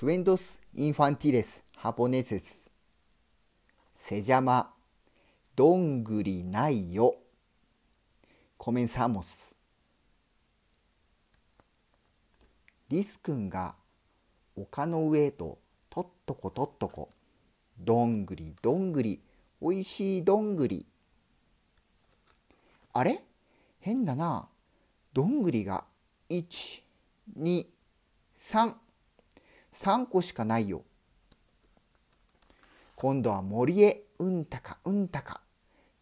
クエンドス・インファンティレス・ハポネセス。セジャマ、どんぐりないよ。コメンサモス。リス君が丘の上へととっとことっとこ。どんぐりどんぐり、おいしいどんぐり。あれ？変だな。どんぐりが1、2、3。3個しかないよ。今度は森へうんたかうんたか。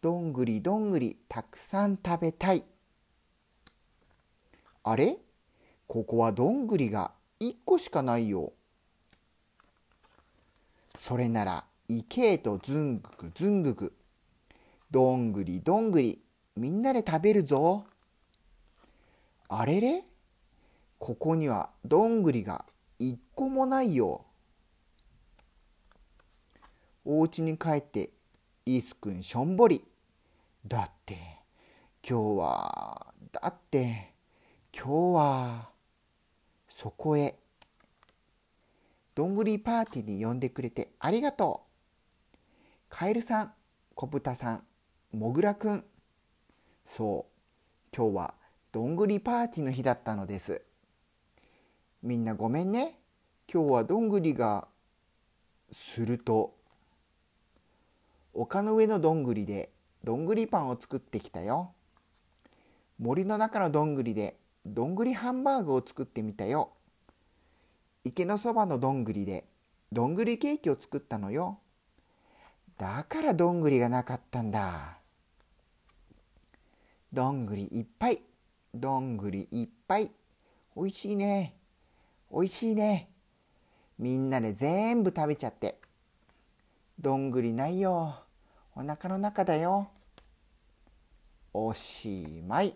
どんぐりどんぐりたくさん食べたい。あれ？ここはどんぐりが1個しかないよ。それなら池へとずんぐくずんぐく。どんぐりどんぐりみんなで食べるぞ。あれれ？ここにはどんぐりが一個もないよ。お家に帰ってリスくんしょんぼり。だって今日はだって今日はそこへどんぐりパーティーに呼んでくれてありがとう。カエルさん、小豚さん、もぐらくん。そう、今日はどんぐりパーティーの日だったのです。みんなごめんね。今日はどんぐりがすると丘の上のどんぐりでどんぐりパンを作ってきたよ。森の中のどんぐりでどんぐりハンバーグを作ってみたよ。池のそばのどんぐりでどんぐりケーキを作ったのよ。だからどんぐりがなかったんだ。どんぐりいっぱい。どんぐりいっぱい。おいしいね。おいしいね。みんなで全部食べちゃって。どんぐりないよ。お腹の中だよ。おしまい。